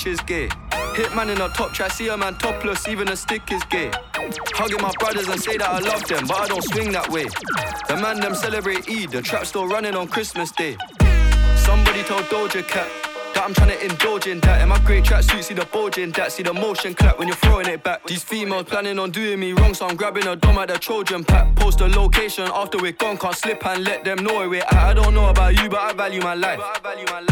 bitch is gay. Hitman in a top try, see a man topless, even a stick is gay. Hugging my brothers and say that I love them, but I don't swing that way. The man them celebrate Eid, the trap still running on Christmas Day. Somebody told Doja Cat that I'm trying to indulge in that. In my great tracksuit, see the bulge in that. See the motion clap when you're throwing it back. These females planning on doing me wrong, so I'm grabbing a dom at the Trojan pack. Post the location after we're gone, can't slip and let them know where we're at. I don't know about you, but I value my life.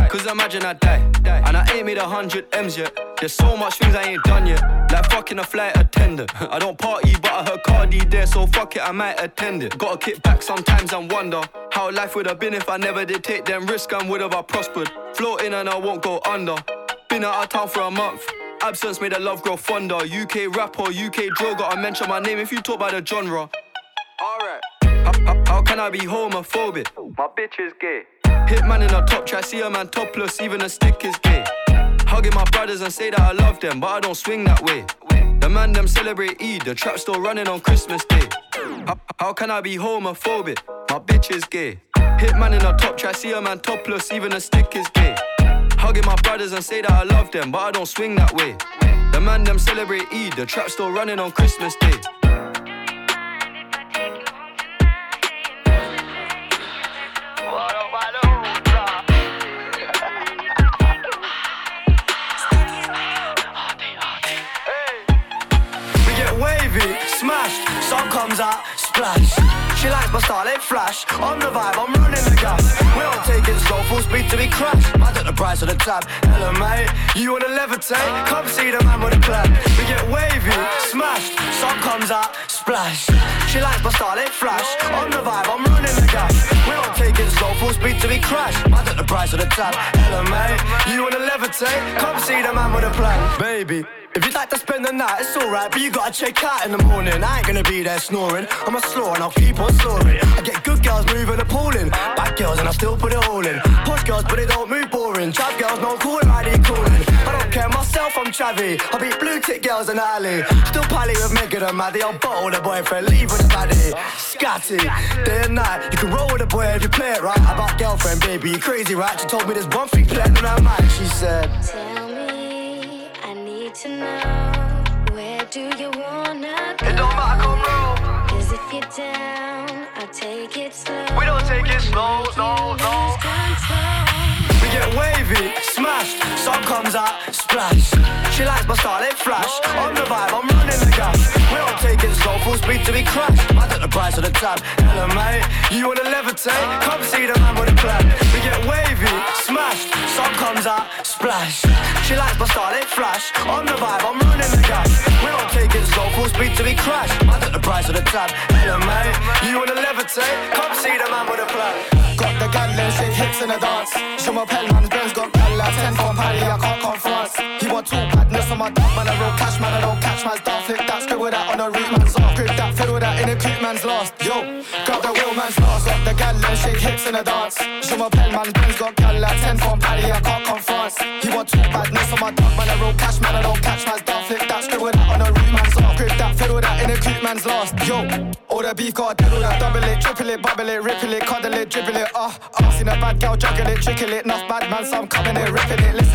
Cause imagine I die, and I ain't made a hundred M's yet. There's so much things I ain't done yet. Like fucking a flight attendant. I don't party, but I heard Cardi there, so fuck it, I might attend it. Gotta kick back sometimes and wonder how life would have been if I never did take them risks and would have I prospered. Floating and I won't go under. Been out of town for a month. Absence made the love grow fonder. UK rapper, UK drill, gotta mention my name if you talk about the genre. Alright. How, how- how can I be homophobic? My bitch is gay. Hitman in a top try, see a man topless, even a stick is gay. Hugging my brothers and say that I love them, but I don't swing that way. The man them celebrate Eid, the trap still running on Christmas Day. How, how can I be homophobic? My bitch is gay. Hit Hitman in a top try, see a man topless, even a stick is gay. Hugging my brothers and say that I love them, but I don't swing that way. The man them celebrate Eid, the trap still running on Christmas Day. My it flash. On the vibe, I'm running the gas. We don't take it slow, full speed till we crash. I took the price of the tab. Hello, mate, you wanna levitate? Come see the man with a plan. We get wavy, smashed, sun comes out, splash. She likes my it flash. On the vibe, I'm running the gas. We don't take it slow, full speed till we crash. I took the price of the tab. Hello, mate, you wanna levitate? Come see the man with a plan, baby. If you'd like to spend the night, it's alright, but you gotta check out in the morning. I ain't gonna be there snoring. I'm a slow and I'll keep on snoring. I get good girls moving appalling. Bad girls and I still put it all in. Posh girls, but they don't move boring. Trap girls, no cool, I they calling. I don't care myself, I'm chavvy. I beat blue tick girls in alley. Still pally with Megan and Maddie. I'll bottle the boyfriend, leave with the baddie. Scatty, day and night. You can roll with the boy if you play it right. About girlfriend, baby, you crazy, right? She told me there's one thing playing on her mind. She said. To know where do you wanna go? It don't matter, come roll. Cause if you're down, I'll take it slow. We don't take it slow, no, no. We get wavy, smashed, sun comes out, splash. She likes my style, it flash. On the vibe, I'm running the gas. We don't take it slow, full speed till we crash. I took the price of the tab. Hello, mate, you wanna levitate? Come see the man with a plan. We get wavy, smashed, sun comes out, splash. She likes my style, it flash. On the vibe, I'm running the gas. We don't take it slow, full speed till we crash. I took the price of the tab. Hello, mate, you wanna levitate? Come see the man with a plan. The gal them shake hips in the dance. My pen, man's Benz got gal like 10 from Paddy, I can't come France. He want two badness on my dog, man, I roll cash, man, I don't catch man's dog. Flip that, scribble that on the root man's off. Grip that, fiddle that in a creep man's lost. Yo, got the wheel man's lost. Got the gal them shake hips in the dance. My pen, man's Benz got gal like 10 from Paddy, I can't come France. He want two badness on my dog, man, I roll cash, man, I don't catch man's lost. Yo, all the beef got diddle that, double it, triple it, bubble it, ripple it, cuddle it, dribble it, ah, uh, uh. Seen a bad girl juggle it, trickle it, enough bad man, some coming it, ripping it, listen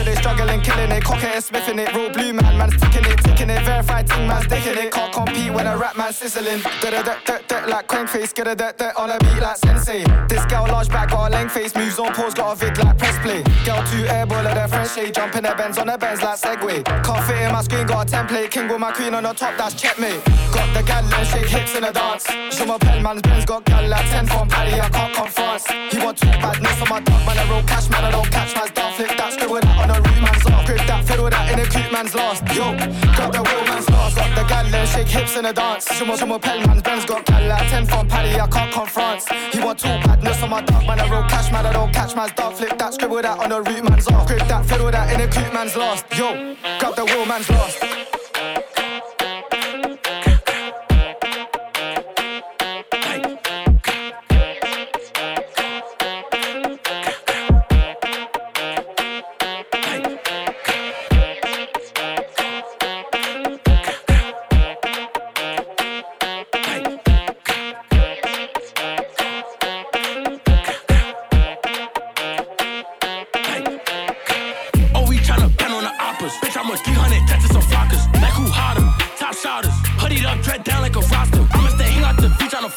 killing it, cocking it, sniffing it, real blue man, man's ticking it, ticking it, verified ting man's dicking it, can't compete when a rap man sizzling, da da da da da like crank face, get a da da on a beat like sensei. This girl large back got a length face, moves on pause, got a vid like press play. Girl two airball at her French shade, jump in her Benz on her bends like Segway. Can't fit in my screen, got a template, king with my queen on the top, that's checkmate. Got the gal and shake hips in a dance. Show my pen, man's Benz got gal like 10 from Paddy, I can't come France. He want two badness on my dog, man, I roll cash, man, I don't catch man's dog, flip that, scribble that the room, coupe man's lost. Yo, grab the wheel man's lost. Got the gal them shake hips in the dance. Some some pell man's Ben's got gal like 10 from Paddy, I can't confront. He want two badness on my dog, man. I roll cash, man. I don't catch man's dog. Flip that, scribble that on the root man's off. Grip that, fiddle that in a coupe man's lost. Yo, grab the wheel man's lost.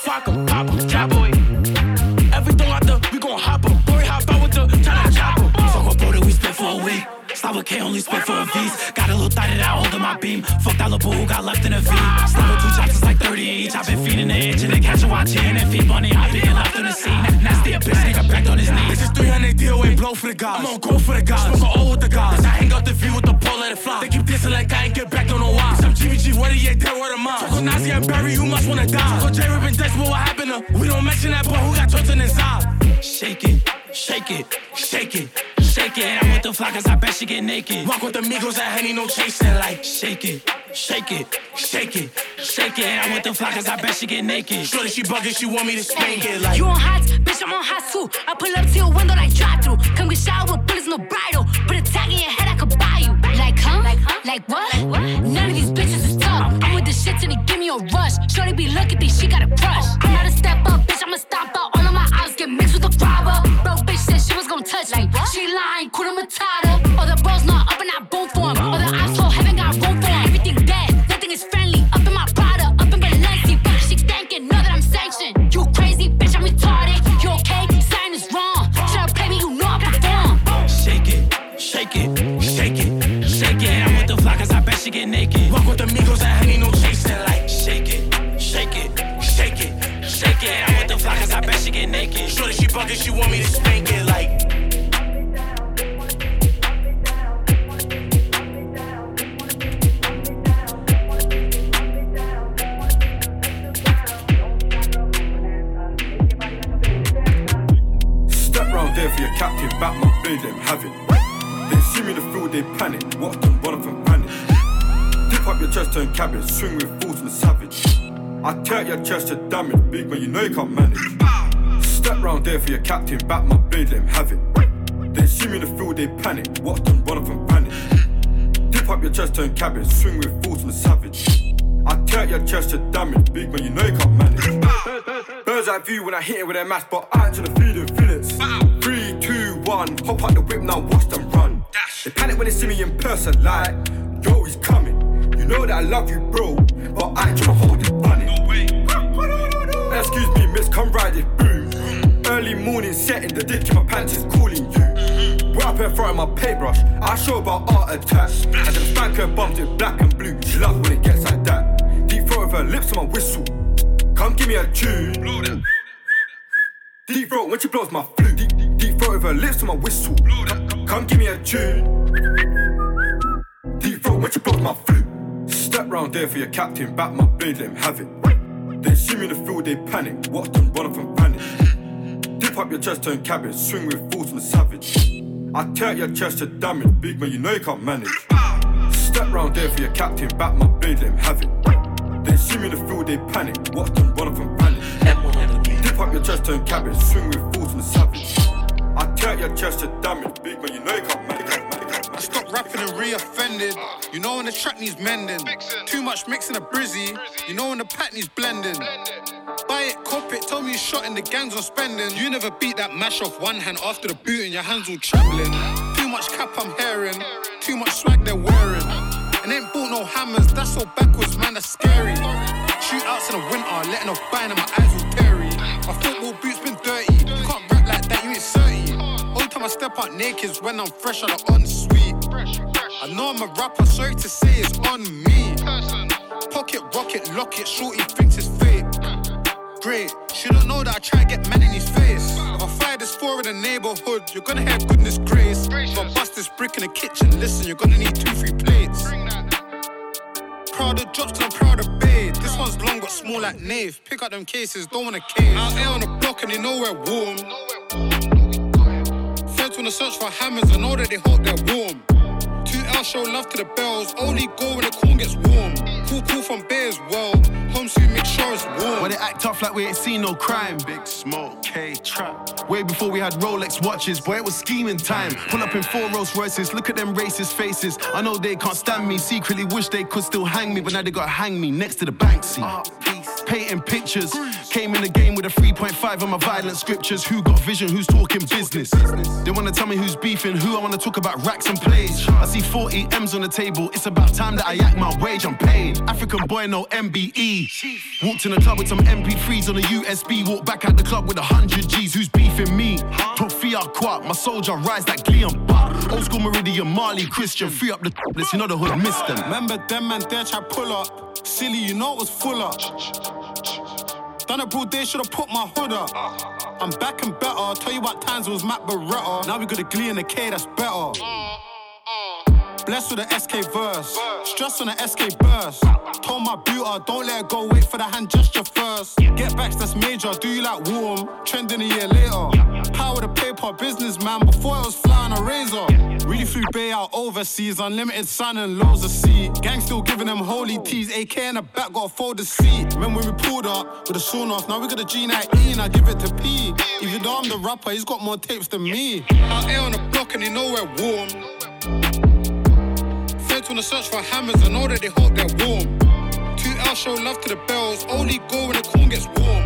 On a. Pop 4K only spit for a V's. Got a little thought that I hold in my beam. Fuck that little boo who got left in a V. Slap with two chops, it's like 30 each. I've been feeding the itch and they catch a watch and feed money. I've been left in the scene. Nasty a bitch, nigga back on his knees. This is 300 DOA blow for the gods. I'm on go for the guys. Smoke all with the guys. I hang out the view with the pole, let it fly. They keep dissing like I ain't get back, don't know why. Some GVG, where the you dead, where the mine? Talk on Nazi and Barry, who must wanna die. Talk on J-Rip and Dex, what happened to? We don't mention that boy who got tortured inside. Shake it shake it, shake it, shake it. And I'm with the cause I bet she get naked. Walk with the Migos at Henny, no chasing. Like, shake it, shake it, shake it, shake it. And I'm with the cause I bet she get naked. Shorty, she bugging, she want me to spank it. Like, You on hot, bitch, I'm on hot too. I pull up to your window like drive through. Come get showered with bullets, no bridle. Put a tag in your head, I could buy you. Like, huh? Like, huh? Like what? None of these bitches is tough. I'm with the shits and they give me a rush. Shorty be looking, think she got a crush. I'm not a step up, bitch, I'ma stop out. Gonna touch me. She lying, Kuna Matata. All the bros not up and I boom for him. All the asshole haven't got room for him. Everything dead, nothing is friendly. Up in my Prada, up in Balenci. But she thanking, know that I'm sanctioned. You crazy, bitch, I'm retarded. You okay? Sign is wrong. Should've played me, you know I perform. Shake it, shake it, shake it, shake it. I'm with the cause I bet she get naked. Walk with the Migos and Henny, no chasing. Like, shake it, shake it, shake it, shake it. I'm with the cause I bet she get naked. Shorty, she bugging, she want me to spank back my blade, them have it. They see me the field, they panic. Watch them run off and vanish. Dip up your chest, turn cabbage. Swing with fools and savage. I tear your chest to damage. Big man, you know you can't manage. Step round there for your captain, back my blade, them have it. They see me the field, they panic. Watch them run off and vanish. Dip up your chest, turn cabbage. Swing with fools and savage. I tear your chest to damage. Big man, you know you can't manage. Birds eye view when I hit it with a mask, but I to the feeling feelings. One, hop out the whip now, watch them run. Dash. They panic when they see me in person, like, yo, he's coming. You know that I love you, bro, but I ain't tryna hold it funny. Excuse me, miss, come ride it, boom. Early morning setting, the dick in my pants is calling you. We're up in front of my paintbrush, I show about art attack. And then spanker bumped it black and blue. She love when it gets like that. Deep throat with her lips on my whistle. Come give me a tune. Deep throat when she blows my flute. Deep, deep throat with her lips on my whistle. Come, come give me a tune. Deep throat when she blows my flute. Step round there for your captain, back my blade, let him have it. They see me in the field, they panic. Watch them run off and vanish. Dip up your chest, turn cabbage. Swing with fools and savage. I tear your chest to damage. Big man, you know you can't manage. Step round there for your captain, back my blade, let him have it. They see me in the field, they panic. Watch them run off and vanish. Dip up your chest, turn cabbage. Swing with fools and savage. I tear your chest to damage. Big man, you know you can't manage. I stopped rapping and re-offended. You know when the track needs mending. Too much mixing a brizzy. You know when the pat needs blending. Buy it, cop it, tell me you shot and the gangs on spending. You never beat that mash off one hand after the boot and your hands all trembling. Too much cap I'm hearing, too much swag they're wearing. And ain't bought no hammers, that's so backwards, man, that's scary. Shootouts in the winter, letting off buying and my eyes all teary. My football boots been dirty, time I step out naked is when I'm fresh out of ensuite. I know I'm a rapper, sorry to say it's on me. Pocket rocket, lock it, shorty thinks it's fake. Great, she don't know that I try to get men in his face. If I fire this four in the neighborhood, you're gonna have goodness grace. If I bust this brick in the kitchen, listen, you're gonna need two, three plates. proud of drops, I'm proud of Bay. This one's long but small like Nave. Pick up them cases, don't wanna cave. Out here on the block and they know we're warm. Feds wanna search for hammers, I know that they hope they're warm. Two L show love to the bells, only go when the corn gets warm. Cool, cool from as well. Home soon, make sure it's warm. When they act tough like we ain't seen no crime. Big smoke, K trap. Way before we had Rolex watches, boy, it was scheming time. Pull up in four Rolls Royces, look at them racist faces. I know they can't stand me, secretly wish they could still hang me, but now they gotta hang me next to the Banksy. Painting pictures, came in the game with a 3.5 on my violent scriptures. Who got vision, who's talking business? They wanna tell me who's beefing, who I wanna talk about racks and plays. I see 40 M's on the table, it's about time that I act my wage, I'm paid. African boy, no MBE. Walked in the club with some MP3s on a USB, walked back out the club with a hundred G's, who's beefing me? Fia Quat, my soldier rise like Butt. Old school Meridian, Marley, Christian, free up the let's you know the hood missed them. Remember them man there try pull up. Silly, you know it was full up. Done a broad day, should've put my hood up. I'm back and better. Tell you what times it was Matt Beretta. Now we got a glee in the K, that's better. Blessed with a SK verse. Stress on a SK burst. Told my booter, don't let it go, wait for the hand gesture first. Get backs, that's major. Do you like warm? Trending a year later. Power the paper, businessman. Before it was flying a razor. Really flew Bay out overseas. Unlimited sun and loads of sea. Gang still giving them holy teas. AK in the back, got a folded seat. Remember when we pulled up with a sawn off? Now we got a G19 and I give it to P. If you know I'm the rapper, he's got more tapes than me. Out here on the block and they know we're warm. Feds wanna search for hammers, I know that they hope they're warm. Two L show love to the bells, only go when the corn gets warm.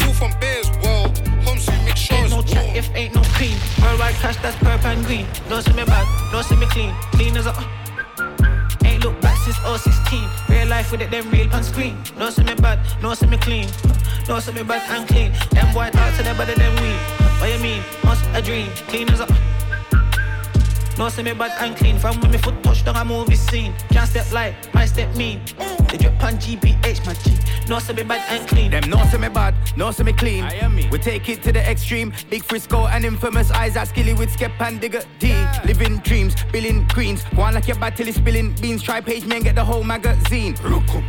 Cool from Bay as well, home soon make sure Ain't it's no warm. chat if ain't no cream. Worldwide cash, that's purple and green. Don't see me bad, don't see me clean. Clean as a. Uh. Ain't look back since 016. Real life with it, them real on screen. Don't see me bad, don't see me clean. Don't see me bad and clean. Them boy talk to better than we. What you mean? Must a dream. Clean as a. Uh. No see me bad and clean From when me foot touch down a movie scene Can't step light, my step mean They drip on GBH my G No see me bad and clean Them no see me bad, no see me clean. We take it to the extreme. Big Frisco and infamous eyes are skilly with skep and Digga D. Living dreams, billing queens. Go on like your battle is spilling beans. Try page me and get the whole magazine.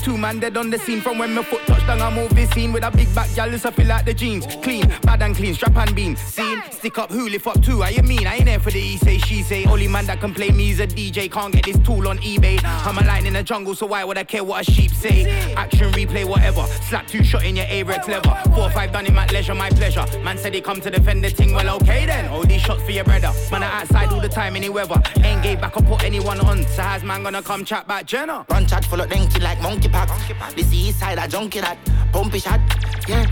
Two man dead on the scene from when my foot touched down a movie scene with a big back gal I feel like the jeans. Clean, bad and clean, strap and beam. Scene, stick up, who lift up too. I you mean I ain't there for the he say she say. Only man that can play me is a DJ. Can't get this tool on eBay. I'm a lion in the jungle, so why would I care what a sheep say? Action replay, whatever. Slap two shot in your A-Rex lever. Four or five done in my leisure, my pleasure. Man said he come to defend the ting. Well, okay then. All these shots for your brother. Man, I outside all the time, any weather. Ain't gave back or put anyone on. So how's man gonna come chat back Jenna? Run chat full of denky like monkey pox. This east side a junkie that pumpy shot. Yeah,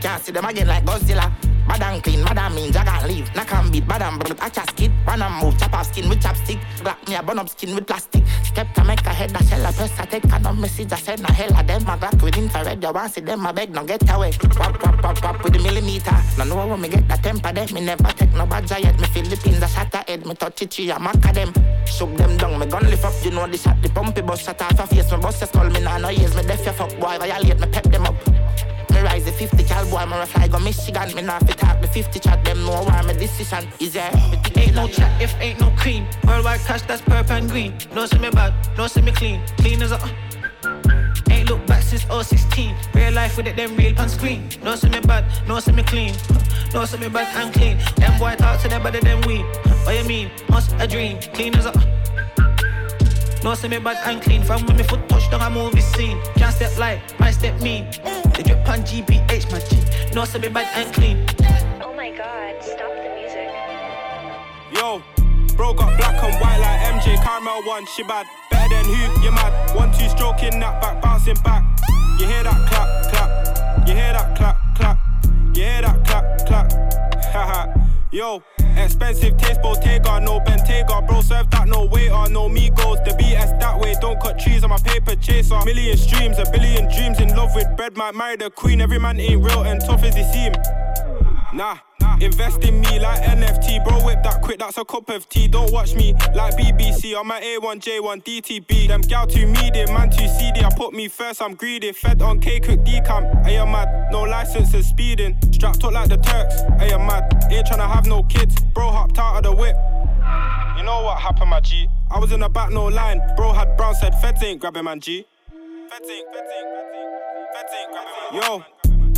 can't see them again like Godzilla. Bad and clean, mad and mean, jag and leave. Knock and beat, bad and brute, I just skid. Run and move, chop off skin with chopstick. Black me a burn up skin with plastic. Step to make a head, a shell a press, I take a no message, I send a hell of them. I black with infrared, you want see them, I beg, no get away. Pop, pop, pop, pop with the millimeter. No know when me get the temper, them. Me never take no bad yet. Me Philippines, a shatter head, me touch it, I mack a them. Shook them down, me gun lift up, you know the shot, the pumpy bus shut off a face, me bust a skull, me nah no ears, me deaf your fuck boy, violate, me pep them up. Me rise the 50 cal boy, me fly go Michigan. Me not fit talk the 50 chat, them know why my decision is yeah. Ain't no chat if ain't no cream. Worldwide cash, that's purple and green. No see me bad, no see me clean. Clean as a. Ain't look back since 016. Real life with it, them real on screen. No see me bad, no see me clean. No see me bad and clean. Them boy talk to them better than we. What you mean? Must a dream. Clean as a. No see me bad and clean. From when me foot touch down a movie scene. Can't step light, my step mean. They drip on GBH my G. No see me bad and clean. Oh my god, stop the music. Yo, bro got black and white like MJ Caramel one, she bad. Better than who? You mad? One two stroking that back, bouncing back. You hear that clap, clap. You hear that clap, clap. You hear that clap, clap. Haha. Yo, expensive taste Bottega, no Bentayga, bro. Serve that no waiter, no Migos. The BS that way, don't cut trees on my paper chaser. Million streams, a billion dreams in love with bread. Might marry the queen. Every man ain't real and tough as he seem. Nah. Invest in me like NFT, bro. Whip that quick, that's a cup of tea. Don't watch me like BBC. I'm at A1J1 DTB. Them gal too medium, man too seedy. I put me first, I'm greedy. Fed on K cook decam. Are you mad? No license and speeding. Strapped up like the Turks. Are you mad? Ain't tryna have no kids. Bro hopped out of the whip. You know what happened, my G? I was in the back, no line. Bro had brown said, Feds ain't grabbing, man, G. Yo,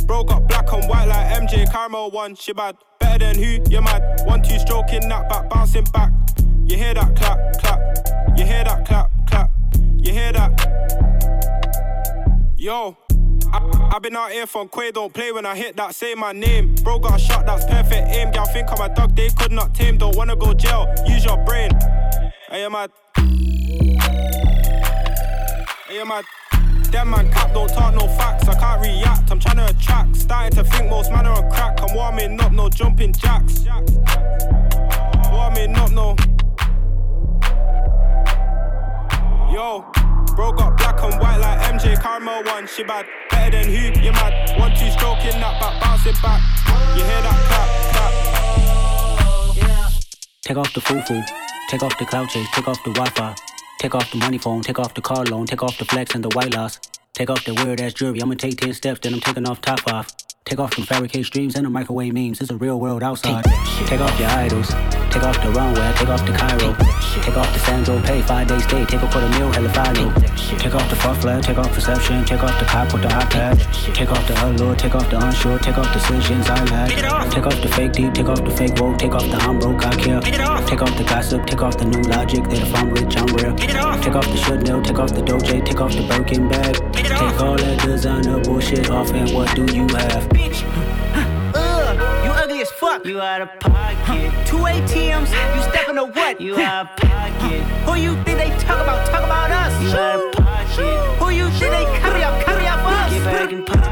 bro got black and white like MJ Caramel one. She bad, better than who? You mad? One two stroking that back, bouncing back. You hear that clap, clap. You hear that clap, clap. You hear that? Yo. I, I been out here from Quay, don't play when I hit that, say my name. Bro got a shot, that's perfect aim. Y'all think I'm a dog, they could not tame. Don't wanna go jail, use your brain. Hey, you mad? Hey, you mad? Them man cap don't talk no facts. I can't react. I'm trying to attract. Starting to think most man are on crack. I'm warming up, no jumping jacks. Warming up, no. Yo, bro got black and white like MJ Caramel one. She bad, better than who? You mad? One two stroking that back, bouncing back. You hear that clap, clap. Take off the foo-foo, take off the cloud chase, take off the Wi-Fi, take off the money phone, take off the car loan, take off the flex and the white loss, take off the weird ass jewelry. I'ma take ten steps, then I'm taking off top off. Take off them fabricate streams and the microwave memes. It's a real world outside. Take off your idols. Take off the runway. Take off the Cairo. Take off the Sandro Pay. Five days stay. Take off for the meal. Hella final. Take off the fuck flag. Take off perception. Take off the cop with the iPad. Take off the allure. Take off the unsure. Take off decisions I lack. Take off the fake deep. Take off the fake woke. Take off the I'm broke. I care. Take off the gossip. Take off the new logic that if I'm rich, I'm real. Take off the should know. Take off the Doja. Take off the Birkin bag. Take all that designer bullshit off and what do you have? Bitch. Ugh, you ugly as fuck. You out of pocket. Two ATMs, you stepping to what? You out of pocket. Who you think they talk about? Talk about us. You out of pocket. Who you think they carry up? Carry up us. Get back in pocket.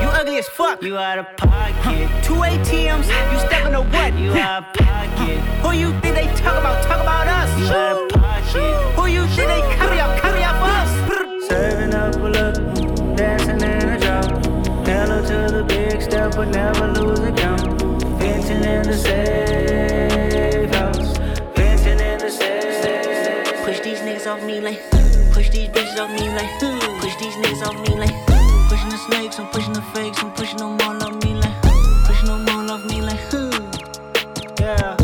You ugly as fuck. You out of pocket. Two ATMs, you stepping to what? You out of pocket. Who you think they talk about? Talk about us. You out of pocket. Who you think they carry up? Carry up us. Serving up a look, dancing in a drop. Hella to the big step, but never lose a count. Venting in the safe house. Venting in the safe. Push these niggas off me like. Push these bitches off me like. Push these niggas off me like. The snakes, I'm pushing the fakes, I'm pushing them all off me like. Pushing them all off me like. Yeah.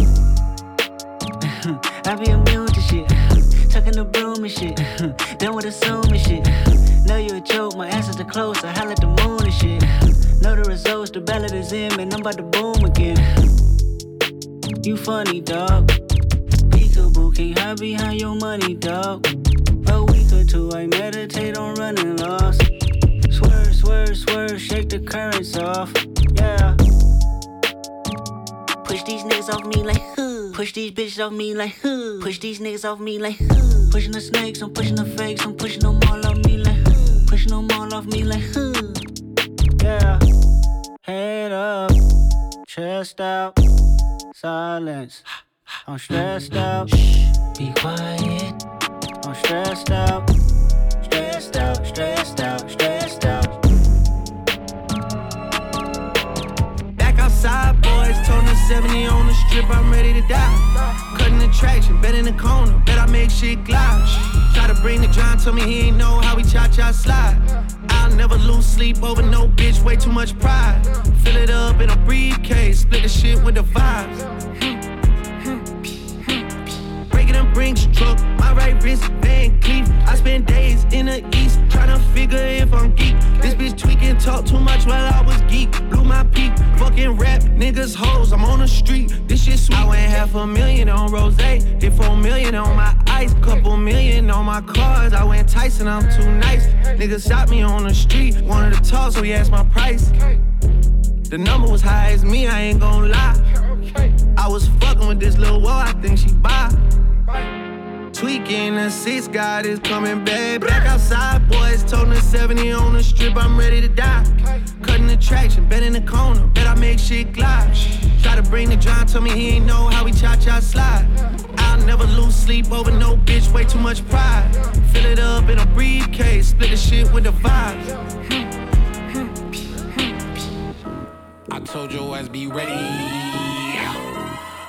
I be immune to shit. Tucking the broom and shit. Done with assuming shit. Know you a joke, my answers are close. I holler at the moon and shit. Know the results, the ballot is in, and I'm about to boom again. You funny, dog. Peekaboo, can't hide behind your money, dog. A week or two, I meditate on running lost. Swerve, swerve, shake the currents off. Yeah. Push these niggas off me like huh. Push these bitches off me like huh. Push these niggas off me like huh. Pushing the snakes, I'm pushing the fakes, I'm pushing them all off me like huh. Pushing them all off me like huh. Yeah. Head up, chest out, silence. I'm stressed out. Shh, Be quiet. I'm stressed out. Stressed out, stressed out, stressed out. 70 on the strip, I'm ready to die. Cutting the traction, bet in the corner, bet I make shit glide. Try to bring the John, told me he ain't know how we cha cha slide. I'll never lose sleep over no bitch, way too much pride. Fill it up in a briefcase, split the shit with the vibes. It brinks truck, my right wrist, Van Cleef. I spend days in the east, tryna figure if I'm geek. This bitch tweaking, talk too much while I was geek. Blew my peak, fucking rap, niggas hoes, I'm on the street. This shit sweet. I went half a million on rose, did four million on my ice, couple million on my cars. I went Tyson, I'm too nice. Niggas shot me on the street, wanted to talk, so he asked my price. The number was high as me, I ain't gon' lie. I was fucking with this little wall, I think she buy. Tweaking the six, God is coming back. Back outside, boys, toting the 70 on the strip, I'm ready to die. Cutting the traction, bet in the corner, bet I make shit glide. Try to bring the John, told me he ain't know how we cha cha slide. I'll never lose sleep over no bitch, way too much pride. Fill it up in a briefcase, split the shit with the vibes. Hmm, hmm, hmm, I told your ass be ready.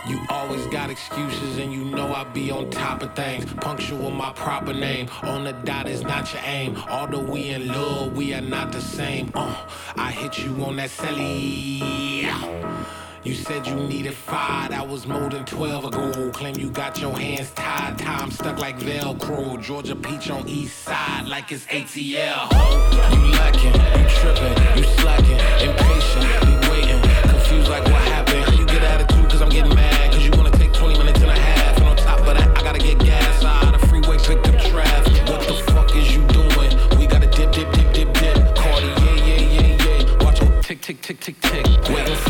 You always got excuses and you know I be on top of things. Punctual my proper name. On the dot is not your aim. Although we in love, we are not the same. Uh, I hit you on that celly. You said you needed five, that was more than 12 ago. Claim you got your hands tied, time stuck like Velcro. Georgia Peach on east side like it's ATL. You lacking, you tripping, you slacking, impatient, be waiting, confused like what happened. Tick, tick, tick,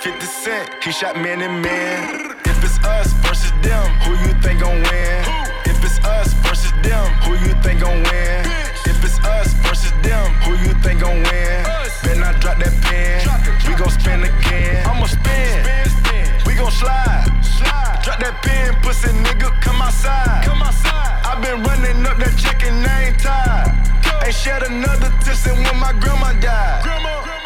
50 cent, he shot man and man. If it's us versus them, who you think gon' win? If it's us versus them, who you think gon' win? If it's us versus them, who you think gon' win? Better not drop that pen, we gon' spin again. I'ma spin, we gon' slide. Slide. Drop that pen, pussy nigga, come outside. I been running up that check and I ain't tired. Ain't shed another tear since when my grandma died.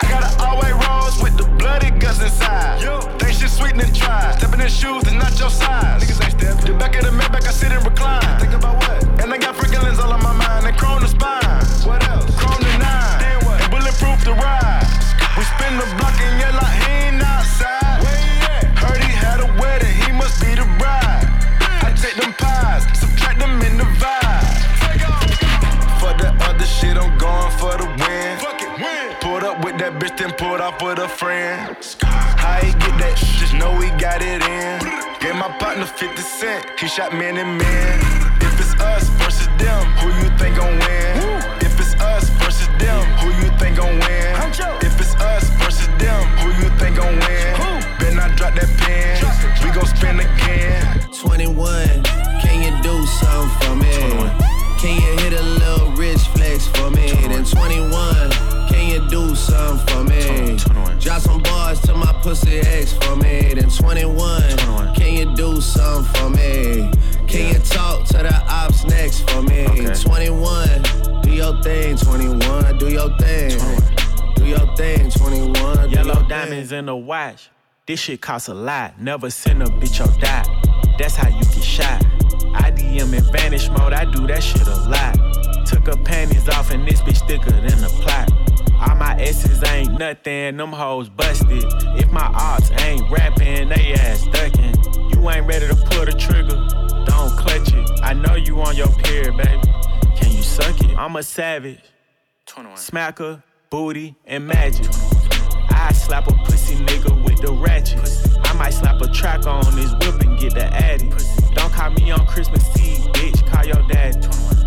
I got an all-white rose with the bloody guts inside. Think shit sweet and try. Stepping in shoes that's not your size. Niggas ain't step. The back of the Maybach, I sit and recline. Think about what? And I got freaking all on my mind and chrome the spine. What else? Chrome the nine. Then what? And bulletproof the ride. We spin the block and yell like he ain't outside. Heard he had a wedding, he must be the bride. I take them pies, subtract them in the vibe. For the other shit, I'm going for the win. Pulled up with that bitch, then pulled off with a friend. How he get that? Just know we got it in. Gave my partner 50 cent, he shot man and man. If it's us versus them, who you think gon' win? If it's us versus them, who you think gon' win? If it's us versus them, who you think gon' win? Better not drop that pen, we gon' spin again. 21, can you do something for me? Can you hit a little rich flex for me? Then 21, can you do something for me? Drop some bars to my pussy ex for me. Then 21, can you do something for me? Can you talk to the ops next for me? 21, do your thing, 21, do your thing. Do your thing, 21. Yellow diamonds in the watch. This shit costs a lot. Never send a bitch or die. That's how you get shot. I DM in vanish mode. I do that shit a lot. Took her panties off and this bitch thicker than a plot. All my S's ain't nothing. Them hoes busted. If my ops ain't rapping, they ass ducking. You ain't ready to pull the trigger. Don't clutch it. I know you on your period, baby. Can you suck it? I'm a savage. Smacker, booty, and magic. I slap a pussy nigga with the ratchet. I might slap a track on his whip and get the addy. Don't call me on Christmas Eve, bitch. Call your daddy.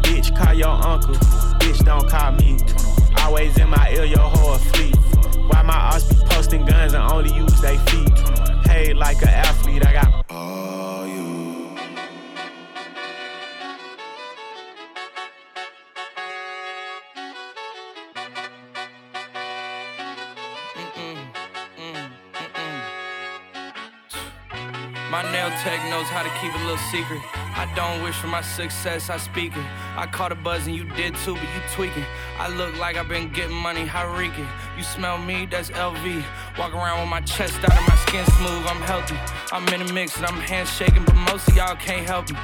Bitch, call your uncle. Bitch, don't call me. Always in my ear, your whole fleet. Why my ass be posting guns and only use they feet? Paid like an athlete, I got. Oh. Tech knows how to keep a little secret. I don't wish for my success, I speak it. I caught a buzz and you did too, but you tweaking. I look like I've been getting money, how reeking. You smell me, that's LV. Walk around with my chest out and my skin smooth, I'm healthy. I'm in the mix and I'm handshaking, but most of y'all can't help me.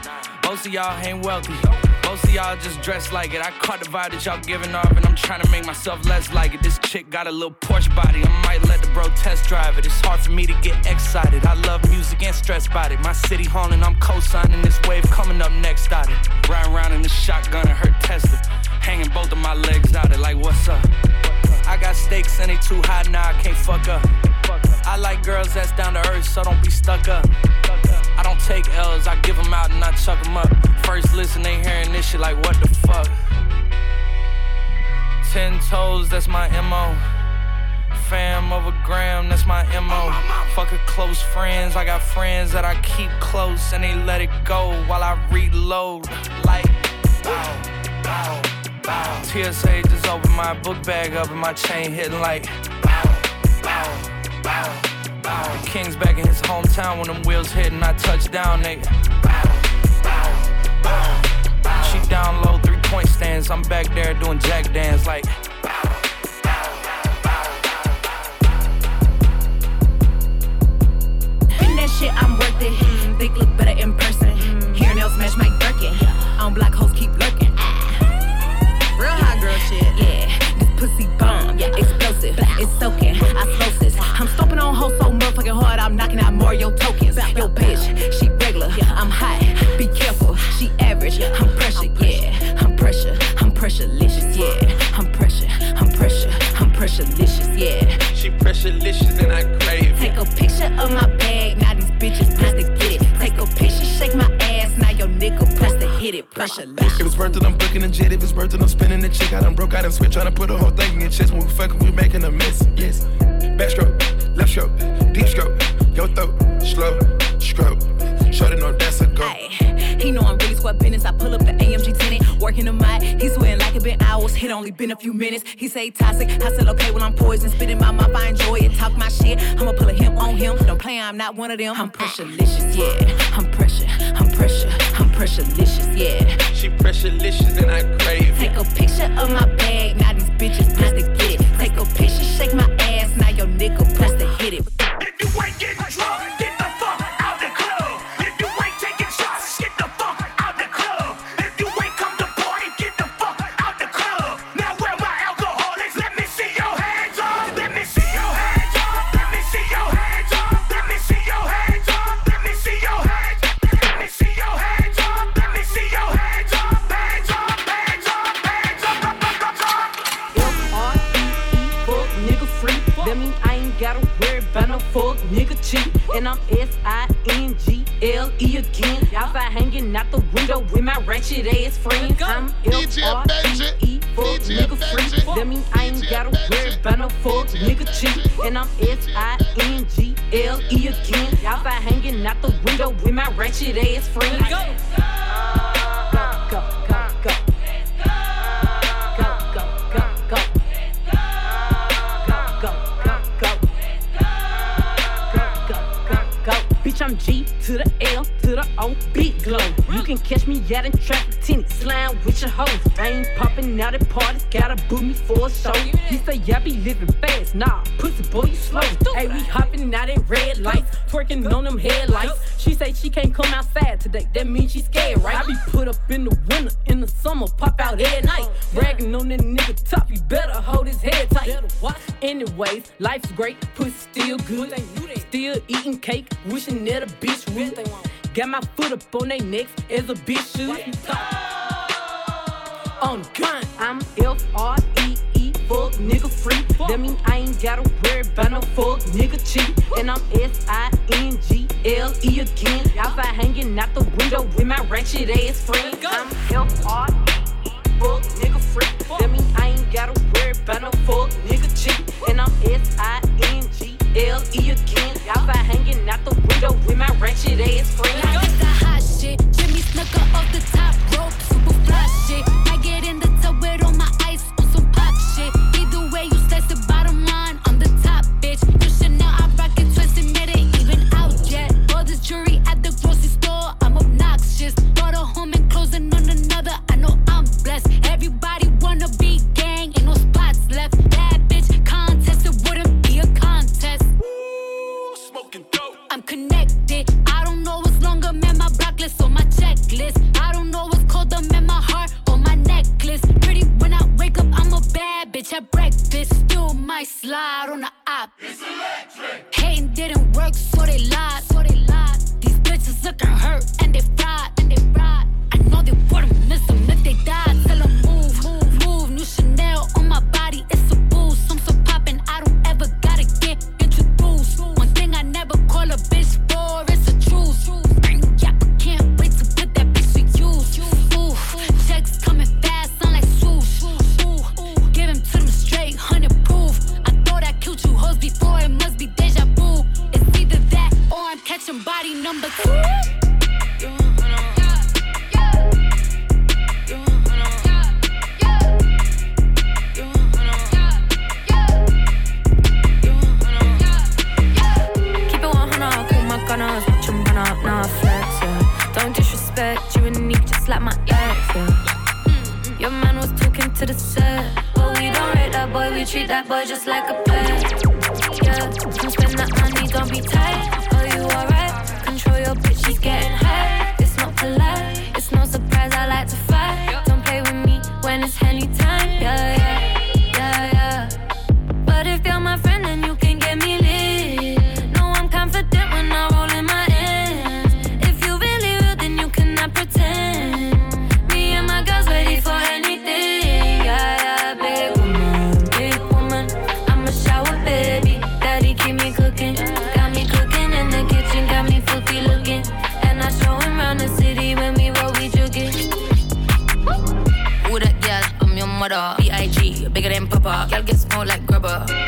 Most of y'all ain't wealthy. Most of y'all just dress like it. I caught the vibe that y'all giving off, and I'm trying to make myself less like it. This chick got a little Porsche body. I might let the bro test drive it. It's hard for me to get excited. I love music and stress about it. My city haunting, I'm co-signing this wave coming up next out it. Riding around in the shotgun and her Tesla. Hanging both of my legs out it like what's up? I got stakes and they too high now, I can't fuck up. I like girls that's down to earth, so don't be stuck up. I don't take L's, I give them out and I chuck them up. First listen, they hearing this shit like, what the fuck? Ten toes, that's my MO. Fam over gram, that's my MO. Fucking close friends, I got friends that I keep close and they let it go while I reload. Like, bow, bow, bow. TSA just opened my book bag up and my chain hitting like, bow, bow. King's back in his hometown when them wheels hit and I touch down, they, bow, bow, bow. She down low, three point stands. I'm back there doing jack dance like. Been that shit, I'm worth it. Think look better in person. Hair nails match Mike Birkin. On black hoes keep lurking. Real hot girl shit. Yeah, this pussy bomb. Yeah, explosive. It's soaking. Motherfucking hard. I'm knocking out more Mario tokens. Yo, bitch, she regular. I'm hot. Be careful. She average. I'm pressure. Yeah, I'm pressure. I'm pressurelicious. Yeah, I'm pressure. I'm pressure. I'm pressurelicious. Yeah. She pressurelicious and I crave it. Take a picture of my bag, now these bitches press to get it. Take a picture, shake my ass, now your nigga press to hit it. Pressure If it's worth it, I'm booking a jet. If it's worth it, I'm spinning the chick. I done broke out and switch, trying to put a whole thing in your chest. When we fucking, we making a mess. Yes. Backstroke, left stroke, deep stroke, your throat, slow, stroke. Shorty know that's a go. Aye. He know I'm really squad business. I pull up the AMG tenant, working the mic. He sweating like it been hours. It only been a few minutes. He say toxic. I said okay, well I'm poison. Spitting my mouth, I enjoy it. Talk my shit. I'ma pull a him on him. Don't play, I'm not one of them. I'm pressurelicious, yeah. I'm pressure. I'm pressure. I'm pressurelicious, yeah. She pressurelicious and I crave. Take a picture of my bag, now these bitches press to get it. Take a picture, shake my ass, now your nigga press That mean I ain't gotta worry about no fuck nigga cheat. And I'm S-I-N-G-L-E again. Y'all find hanging out the window with my ratchet ass friends. I'm F-R-E-E, fuck nigga free. That mean I ain't gotta worry about no fuck nigga cheat. And I'm S-I-N-G-L-E again. Y'all find hanging out the window with my ratchet ass friends. Go, go, I'm G to the L to the O, big glow. You can catch me out in traffic, slime with your hoes. I ain't popping out at parties, gotta book me for a show. He say, yeah, be living fast, nah, pussy boy, you slow. Hey, we hopping out at red lights, twerking on them headlights. She say she can't come outside today, that means she scared, right? I be put up in the winter, in the summer, pop out at night. Bragging on that nigga top, you better hold his head tight. Anyways, life's great, pussy still good. Still eating cake, wishing that a bitch would. Got my foot up on they necks as a bitch should. On gun, I'm F R E E, fuck nigga free. That mean I ain't gotta worry about no fuck nigga cheat. And I'm S I N G L E again. Y'all find hanging out the window with my ratchet ass friends. I'm F R E E, fuck nigga free. That mean I ain't gotta worry about no fuck nigga cheat. And I'm S I N G L E again. Y'all find hanging out the window with my ratchet ass friends. I get the hot shit. Jimmy Snuka off the top rope, super fly shit.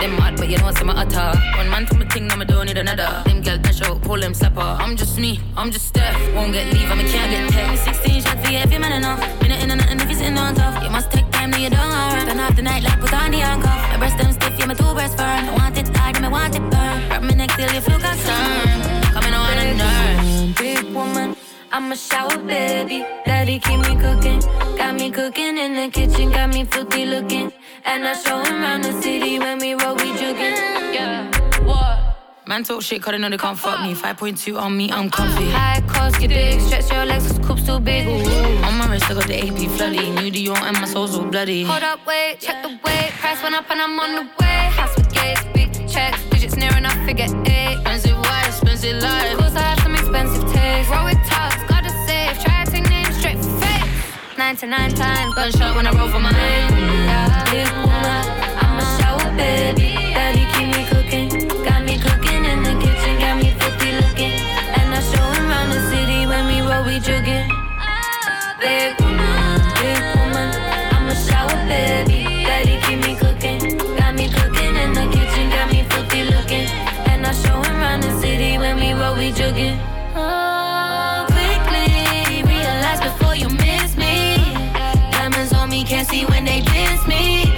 Them mad, but you know in my utter. One man to my thing, now I don't need another. Them girl dash out, pull them slapper. I'm just me, I'm just Steph. Won't get leave, I mean can't get text. 16 shots for you if man enough. Minute in and nothing if you're sitting on top. You must take time, now you don't run. Turn off the night light, put on the handcuff. My breast them stiff, yeah, my two breasts firm. I want it hard, and I want it burn. Wrap me neck till you feel concerned. Coming on a nurse. Big woman, I'm a shower baby. Daddy keep me cooking, got me cooking in the kitchen, got me filthy looking. And I show him around the city when we roll, we jugging. Yeah, what? Man talk shit, cause they know they can't fuck me. 5.2 on me, I'm comfy. High cost, get big, stretch your legs, cause coop's too big. Ooh. On my wrist, I got the AP floody. New Dior and my soul's all bloody. Hold up, wait, check the weight. Price went up and I'm on the way. House with gates, big checks, digits near enough, figure eight. Expensive wife, expensive life. Of course, I have some expensive taste. Roll with 99 times, Gunshot when I roll for my name. Yeah, I'm a shower baby. Daddy keep me cooking, got me cooking in the kitchen, got me filthy looking. And I show him around the city when we roll, we jugging. Big woman, big woman, I'm a shower baby. Daddy keep me cooking, got me cooking in the kitchen, got me filthy looking. And I show the city when we roll, we. Oh, see when they diss me.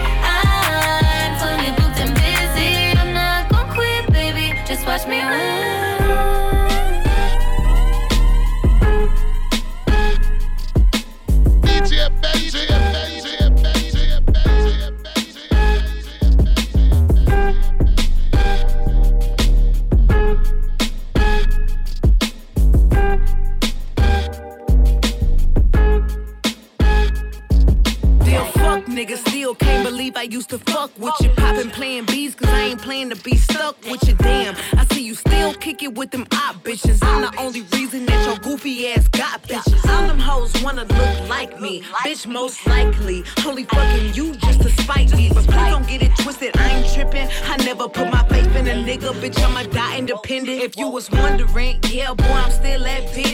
Believe I used to fuck with you. Poppin' playing bees, cause I ain't playing to be stuck with you. Damn, I see you still kick it with them op bitches. I'm the only reason that your goofy ass got bitches. All them hoes wanna look like me, bitch, most likely. Only fucking you just to spite me. But please don't get it twisted, I ain't trippin'. I never put my faith in a nigga, bitch, I'ma die independent. If you was wondering, yeah, boy, I'm still that bitch.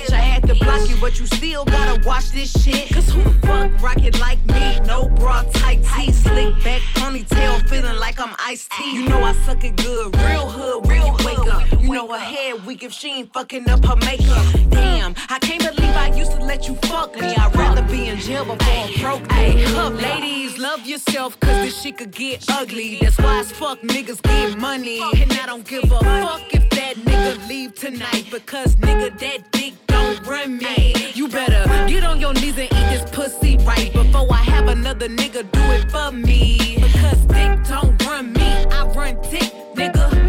But you still gotta watch this shit. Cause who the fuck rock it like me? No bra, tight tee, slick back, ponytail, feeling like I'm iced tea. You know I suck it good, real hood, wake up. You know her head weak if she ain't fucking up her makeup. Damn, I can't believe I used to let you fuck me. I'd rather be in jail before I broke. Up, ladies, love yourself, cause this shit could get ugly. That's why as fuck niggas get money. And I don't give a fuck if that nigga leave tonight, because nigga, that dick don't run me. You better get on your knees and eat this pussy right before I have another nigga do it for me. Because dick don't run me, I run dick, nigga.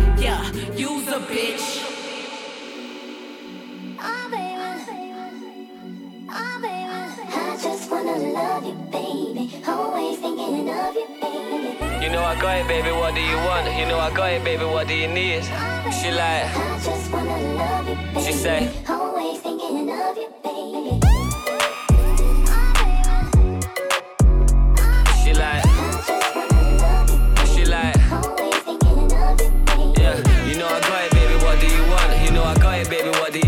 You, know I got it, baby, what do you want? You know I got it, baby, what do you need? She like, she say, Always thinking of you, baby. she like, she like, yeah. You know I got it, baby, what do you want? You know I got it, baby, what do you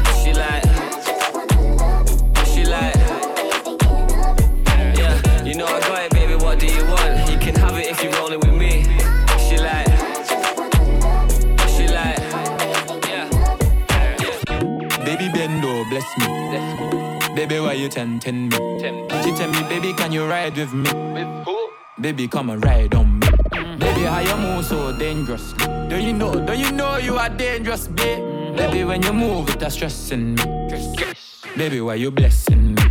Baby, why you tempting me? She tell me, baby, can you ride with me? Baby, come and ride on me. Mm. Baby, how you move so dangerously? Do you know, do you know you are dangerous, babe? Mm. Baby, when you move, it's stressing me. Baby, why you blessing me?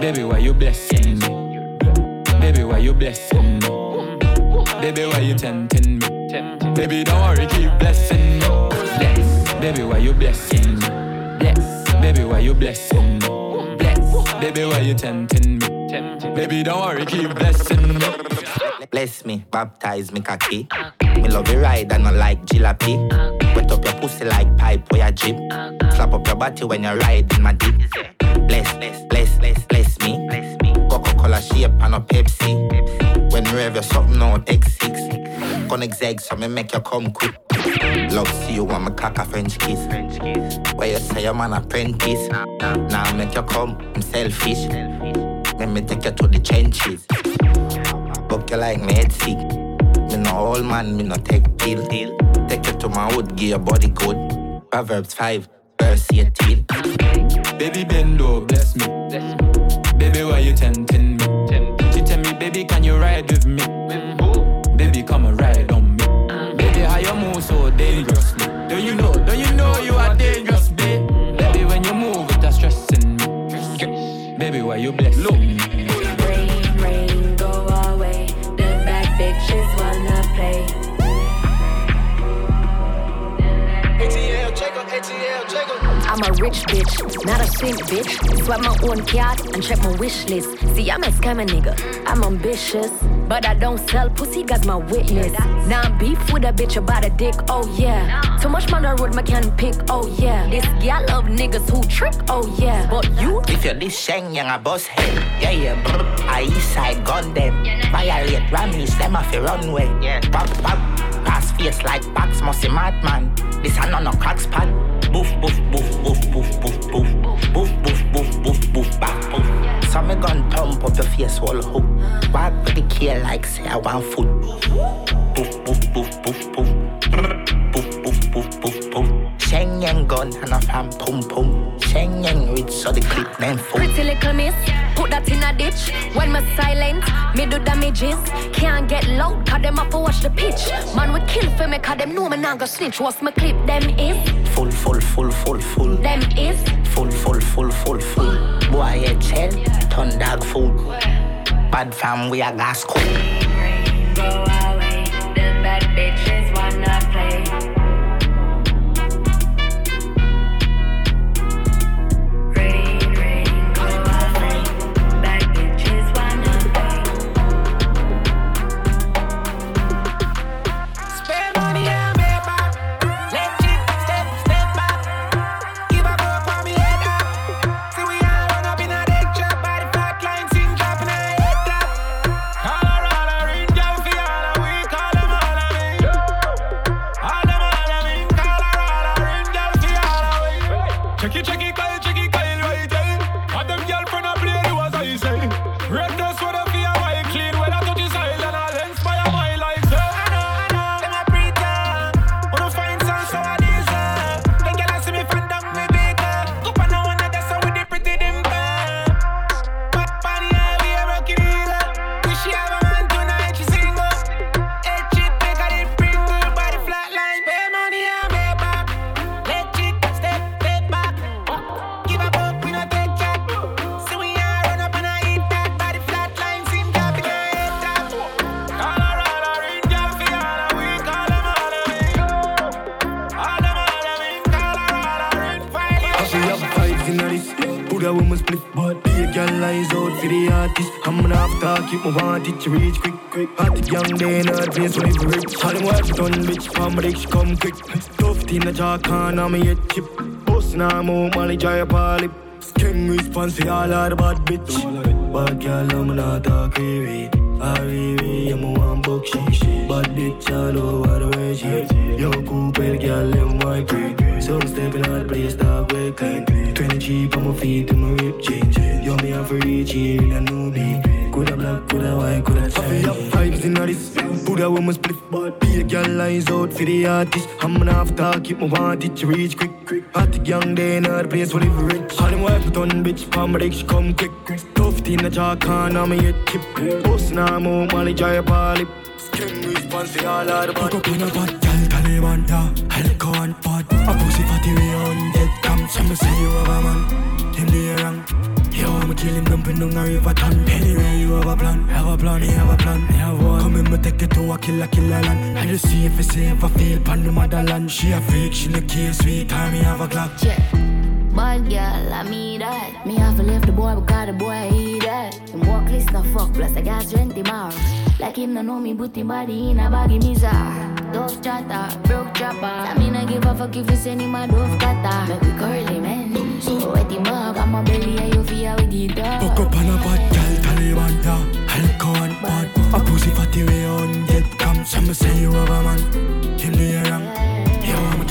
Baby, why you blessing me? Baby, why you blessing me? Baby, why you tempting me? Baby, don't worry, keep blessing me. Bless. Baby, why you blessing me? Bless. Baby, why you blessing me? Baby, why you tempting me? Baby, don't worry, keep blessing me. Bless me, baptize me cocky. Me love you ride and I like jalopy. Wet up your pussy like pipe or your jeep. Slap up your body when you ride in my deep. Bless, bless, bless, bless, bless me. Coca-Cola shape and a Pepsi. You have your something on X6. Connect zeg so me make you come quick. Love see you want me cock a French kiss. Where you say I'm an apprentice. Now make you come, I'm selfish. Let me take you to the trenches. Fuck you like me. Me no old man, me no take pill. Take you to my hood, give your body good. Proverbs 5, verse 18. Baby Bendo, bless me. Baby, why you tempting me? She tell me, baby, can you ride with me? Baby, come and ride on me. Baby, how you move so dangerously? Do you know, do you know you are dangerous, babe? Baby, when you move, it's stressing me. Baby, why you bless Look. me? Rain, rain, go away. The bad bitches wanna play. ATL Jacob, ATL Jacob. I'm a rich bitch, not a simp bitch. Swipe my own card and check my wish list. See, I'm a scammer nigga. I'm ambitious, but I don't sell pussy, got my witness. Now I'm beef with a bitch about a dick, oh yeah. Too much man on the road, my can pick, oh yeah. This gal love niggas who trick, oh yeah. But you, If you're this sheng, young a boss head. Yeah, yeah, brr. I east side gun them. Violate Rammies, them off the runway. Yeah. Pop, pop. Pass face like box, musty madman. This a no no cracks pan. Boof, boof, boof, boof, up your face, wall hook. With the key like say I want food. Boof, boof, boof, boof, boof. Boof, boof, boof, boof, boof. Schengen gun and a fan pum pum. Schengen rich so the clip name full. pretty little miss, put that in a ditch. When me silent, me do damages. Can't get loud, cause them up to watch the pitch. Man, we kill for me, cause them know me not go snitch. What's my clip? Them is, Full, full, full, full, full. them is. Full, full. Boy, head shell, ton dog food. Bad fam, we a gas cool. To reach quick, quick. Hot young day her face when it rich. All them work done, bitch, palm she come quick. Tough in the jaw, can on me head chip. Boss now, move, money, dry up all lip. King response all the bad bitch. Bad girl, I'm not crazy. Arrive, I'm a one book she Bad bitch all over the way she Yo, Cooper, girl, them white creek So I'm stepping out place, stop way clean 20 cheap on my feet and my rib change Yo, me have to reach here in a new me Coulda black, coulda white, coulda shine up vibes in this. Buddha with my split. Be a girl eyes out for the artist. I'm gonna have to keep my want it to reach quick. Hot the young day in her place, where live rich. All them wife done, bitch, palm she come quick. Tough in the jaw, can on me head tip Boss now, move, Molly, dry up all lip Skin response all of the bad. Cook up in a pot, Taliban, yeah Alcohol and pot. A pussy fatty, we on dead Come, some say you have a man. Him the wrong Yo, I'ma kill him, dumping down a river ton Anyway, you have a plan, have a plan, you have a plan, you have one Come in, me take it to a killer, killer land I just see if it's safe, I feel pan the motherland She a freak, she look case, sweet time, me have a clock Yeah. Bad girl, I mean that. Me have to leave the boy because the boy he that. Him walk list no fuck, plus I got 20 miles. Like him no know me, put him body in a baggy misa. Dove chatter, broke chopper. I mean I give a fuck if you send him a dove cutter. Make we curly man. So I'm a belly you with up on a bad girl, Taliban, pussy fatty, on Come, some say you man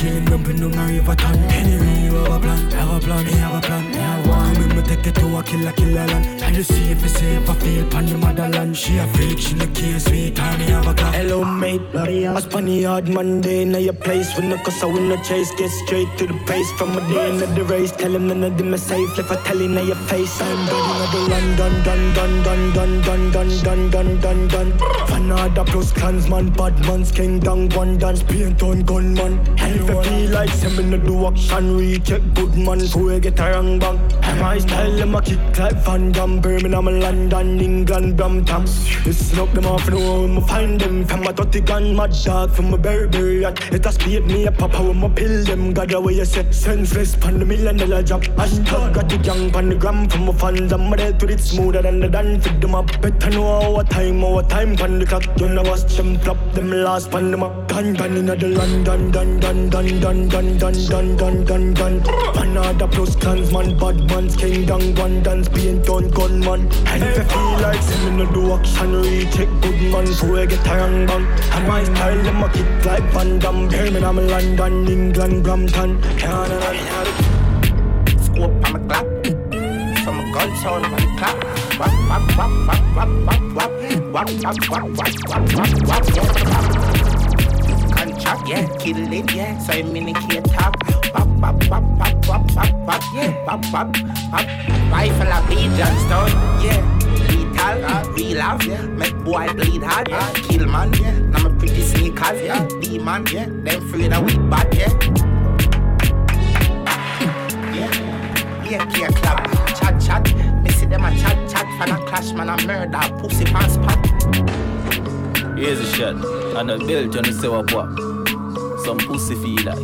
Him, dumping down a river ton Anyway, you have a plan, have a plan, you have a plan, you have one Come in, me take it to a killer, killer land I just see if it's safe, I feel pan the motherland She a freak, she look case, sweet time, me have a clock Hello mate, I spun the hard Monday Now your place when the cause I win the chase Get straight to the pace from a day into the race Tell him none of them are safe If I tell him now your face I'm burning at the run dun dun dun dun dun dun dun dun dun dun dun Fanada plus clansman Bad man's king down one dance Paint on gunman And I feel like send me no do action Recheck good man? Who I get a wrong bang my style them a kick like Van Damme. Birmingham, London, England, Brampton. Listen up them off know I'ma find them. From a 30 gun mad dog From a Burberry yacht It a speed me a papa when my pill them. God away you say Senseless pan the million dollar job. Hashtag got the gang pan the gram From my fans. I'm dead with it smoother than the done Fit them up. Better know our time Our time pan the clock. You know watch them flop them last pan them up. Gun gun inna the London dun dun dun dun dun dun dun dun dun Panada plus clansman Bad man's. King down one dance Paint on gunman And if you feel like me no do action Recheck good man. Before I get a wrong bang And my style them a kick like Van Damme. Birmingham, London, England, Brampton. Canada Scope on my clock. From a gun sound on the clock. Wap, wap, wap, wap, wap, wap, wap. Wap, wap, wap, wap, wap, wap, wap, yeah. Contract, yeah. Kill it, yeah. So I'm in the key top. Wap, wap, wap, wap, wap, wap, wap, yeah. Wap, wap, wap. Rifle a beat, Johnstone, yeah. Lethal, real love, yeah. Make boy bleed hard, yeah. Kill man, yeah. Now my pretty sneakers, yeah. Demon, yeah. Them afraid of we bad, yeah. Yeah, yeah, clap, chat, chat. Me see them a chat, chat. Fan a clash, man, a murder. Pussy pants spot. Here's a shot. And a belt, you know, say what what. Some pussy feel like.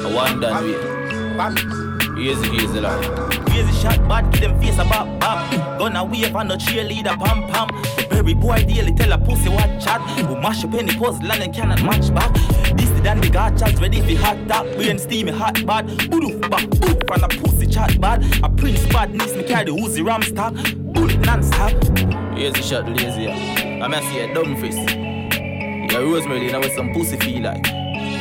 A one done with. Here's a, here's a line. Here's a shot, bad, give them face a bop, bop. Gonna wave on the cheerleader, pam, pam. The very boy daily tell a pussy what chat. We mash up any puzzle and cannot match back. This the dan the got chats ready for hot top. We and steamy hot bad. Boof, back, boof, from a pussy chat bad. A prince bad, needs me carry the Uzi ram stock. Bullet non-stop. Here's a shot, lazy. yeah. I'm gonna see a dumb face. Yeah, Rosemary, now with some pussy feel like.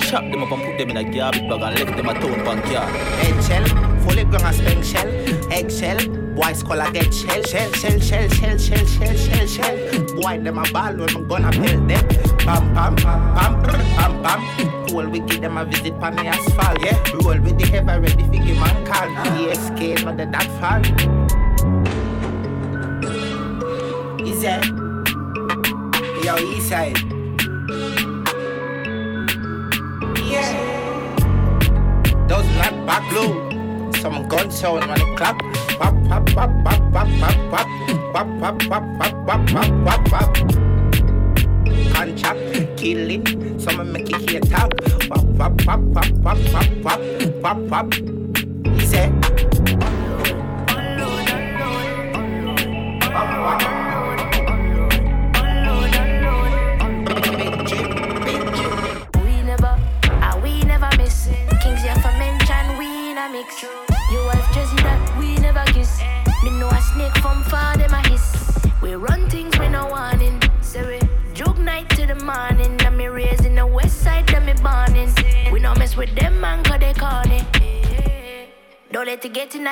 Chop them up and put them in a garbage bag and left them a town bank yard. Eggshell, fully grown a spank shell. Eggshell, boy skull a get shell. Shell, shell, shell, shell, shell, shell, shell, shell. Boy them a ball when I'm gonna pelt them. Pam, pam, pam, pam, pam. Cool, we give them a visit on the asphalt, yeah. Roll with the heavy ready for give man call. ESK, not the that fall. Easy. Yo, east not back low. Some gun sound on the clock. Wap, wap, wap, wap, wap, wap, wap. Wap, wap, wap, wap, wap, wap, wap, wap. Contract, killing. Some make it here top. Wap, wap, wap, wap, wap, wap, wap, wap, wap. Easy. We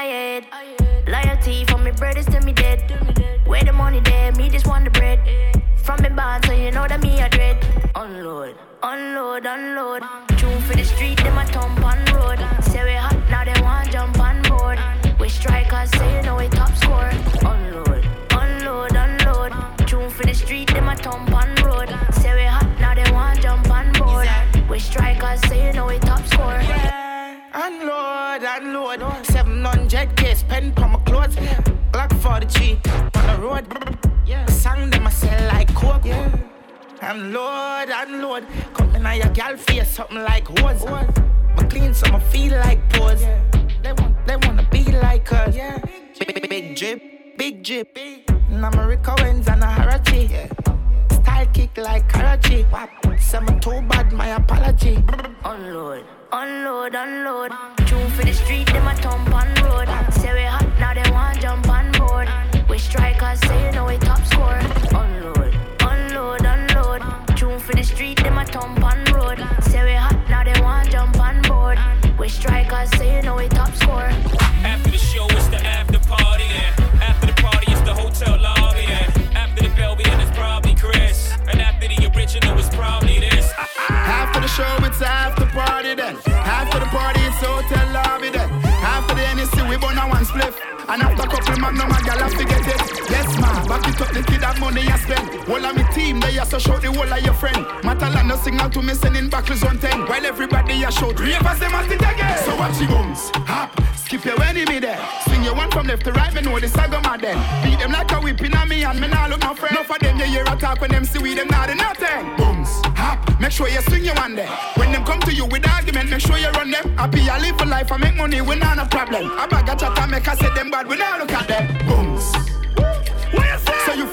Loyalty from me brothers to me Unload, unload. Come in your gal face something like hose. My clean so I feel like pose. They want, they wanna be like us. Big, big, big drip, big drip. Now my Owens and a Harachi. Style kick like Karachi. Seven too bad, my apology. Unload, unload, unload. Tune for the street, them a thump on road. Say we hot, now they want jump on board. We strikers, say you know we top score. Unload, unload, them a thump on road. Say we hot, now they want jump on board. We strikers, say you know we top score. After the show, it's the after party. Yeah. After the party, it's the hotel lobby. Yeah. After the Belvedere, it's probably Chris. And after the original, it's probably this. After the show, it's after party then. After the party, it's hotel lobby then. After the NEC, we burn a one spliff. And after couple magnum, a gal have to get it. Yes, ma, back it up, the kid have money you spend. Whole of me team, they also show the whole of your friend. No signal to me, sending back on 10. While everybody a show, ravers them at it again. So watch the bums, hop, skip your enemy there. Swing your one from left to right, me know the saga my then. Beat them like a whipping on me, and me nah look my friend. No for them, you hear a talk when them see we, them not do nothing. Booms, hop, make sure you swing your one there. When them come to you with argument, make sure you run them. Happy, I live for life, I make money, we not a problem. I bag a chat, I make I say them bad, we not look at them. Booms. What you say? You.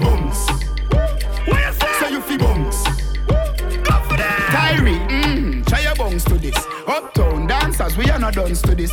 Booms. What you say? You feel booms. Go for that. Tyree, mm, try your bones to this. Uptown dancers, we are not done to this.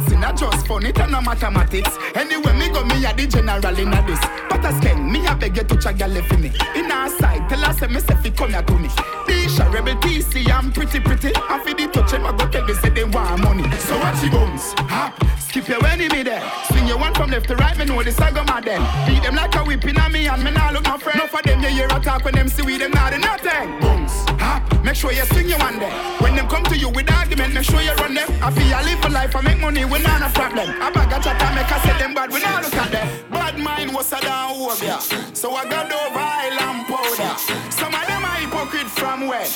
Dancing are just fun, it and no mathematics. Anyway, me go, me a the general in a this. But a skank, me a beg you to left me. In our side, tell us, me say, fi come here to me. Disha, rebel TC, I'm pretty, pretty. I feel the touch, them, I go tell me, say they want money. So watch your bones, hop, skip your enemy there. Swing your one from left to right, me know the saga my them. Beat them like a whipping on me, and me nah look my friend. No for them, you hear a talk when them see we, them not do nothing. Bones, hop, make sure you swing your one there. When them come to you with argument, make sure you run them. I feel I live a life, I make money, we not a problem. I bag a chat, I make I say them bad, we not look at them. Bad mind was a down over ya. So I got over island powder. Some of them are hypocrite from where?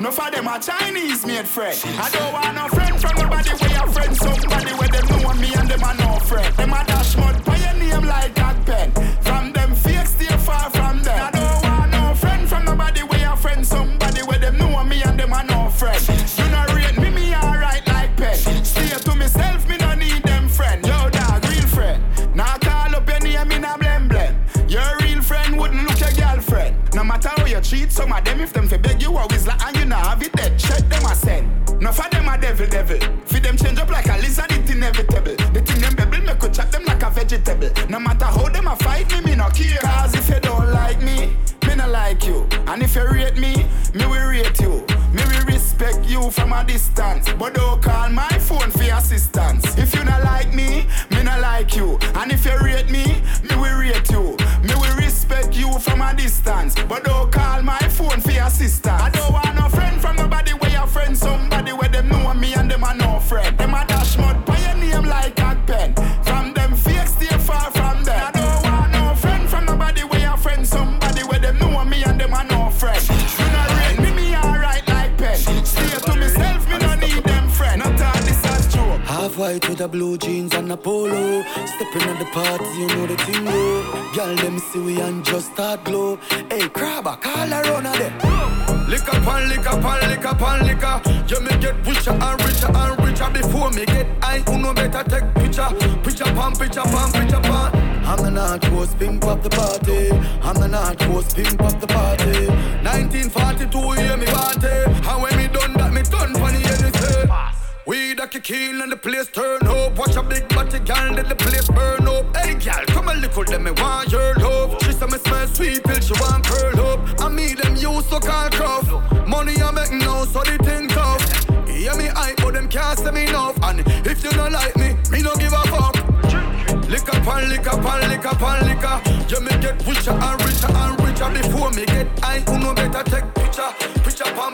No for them are Chinese made friend. I don't want no friend from nobody where your friend somebody where them know me and them are no friend. Them a dash mud name like that pen. From them fake stay far from them. I don't want no friend from nobody where your friend somebody where them know me and them are no friend. Some of them, if them fi beg you always like and you not have it dead, check them a send. No for them a devil devil. Fi them change up like a lizard, it inevitable. The thing them bebble, me could chop them like a vegetable. No matter how them a fight me, me no care. Cause if you don't like me, me no like you. And if you rate me, me will rate you. Me will respect you from a distance. But don't call my phone for assistance. If you not like me, me not like you. And if you rate me, me will rate you. Me will respect you from a distance. But don't call my assistance. I white with a blue jeans and a polo. Stepping at the party, you know the thing go. Girl, them see we and just start glow. Hey, crabber, call her on them. Lick up and lick up and lick up and lick up. You me get richer and richer and richer. before me get high. Who no better take picture? Picture pan, picture pan, picture pan. I'm the North Coast pimp of the party. I'm the North Coast pimp of the party. 1942, hear me party. And when the and the place turn up. Watch a big body girl, then the place burn up. Hey girl, come a little, them me want your love. She say me smell sweet till she want curl up. I me them use so called cuff. Money I make now, so the thing tough. Hear me hype, but them can't say me enough. And if you don't like me, me no give a fuck. Lick up and lick up and lick up and liquor. You me get richer and richer and richer before me get high. Who no better take picture, picture pan,